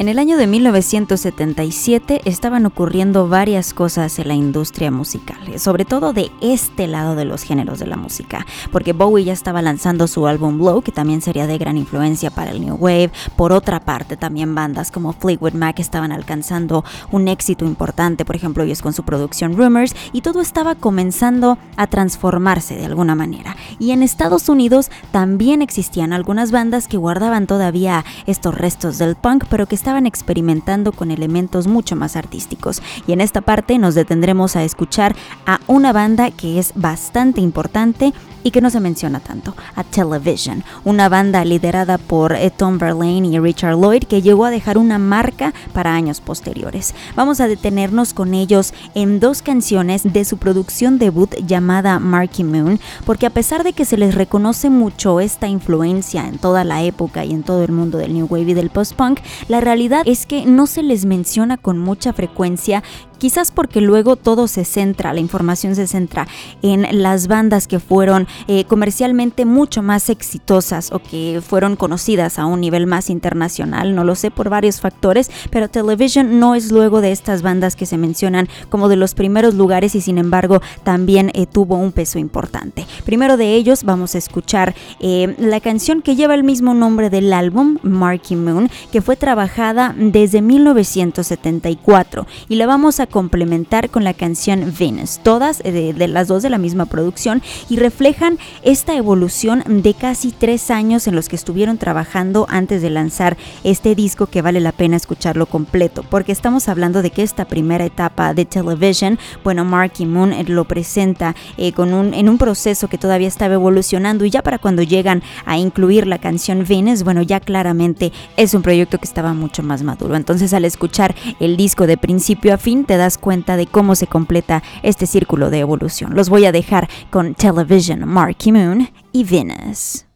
En el año de 1977 estaban ocurriendo varias cosas en la industria musical, sobre todo de este lado de los géneros de la música, porque Bowie ya estaba lanzando su álbum Blow, que también sería de gran influencia para el New Wave. Por otra parte, también bandas como Fleetwood Mac estaban alcanzando un éxito importante, por ejemplo, ellos con su producción Rumors, y todo estaba comenzando a transformarse de alguna manera. Y en Estados Unidos también existían algunas bandas que guardaban todavía estos restos del punk, pero que estaban estaban experimentando con elementos mucho más artísticos. Y en esta parte nos detendremos a escuchar a una banda que es bastante importante y que no se menciona tanto, a Television, una banda liderada por eh, Tom Verlaine y Richard Lloyd que llegó a dejar una marca para años posteriores. Vamos a detenernos con ellos en dos canciones de su producción debut llamada Marky Moon, porque a pesar de que se les reconoce mucho esta influencia en toda la época y en todo el mundo del New Wave y del post-punk, la realidad es que no se les menciona con mucha frecuencia quizás porque luego todo se centra, la información se centra en las bandas que fueron eh, comercialmente mucho más exitosas o que fueron conocidas a un nivel más internacional, no lo sé por varios factores, pero Television no es luego de estas bandas que se mencionan como de los primeros lugares y sin embargo también eh, tuvo un peso importante. Primero de ellos vamos a escuchar eh, la canción que lleva el mismo nombre del álbum, Marky Moon, que fue trabajada desde 1974 y la vamos a complementar con la canción Venus, todas eh, de, las dos de la misma producción y reflejan esta evolución de casi tres años en los que estuvieron trabajando antes de lanzar este disco que vale la pena escucharlo completo, porque estamos hablando de que esta primera etapa de Television, bueno, Marky Moon eh, lo presenta eh, con un, en un proceso que todavía estaba evolucionando y ya para cuando llegan a incluir la canción Venus, bueno, ya claramente es un proyecto que estaba mucho más maduro. Entonces al escuchar el disco de principio a fin te das cuenta de cómo se completa este círculo de evolución. Los voy a dejar con Television, Marky Moon y Venus.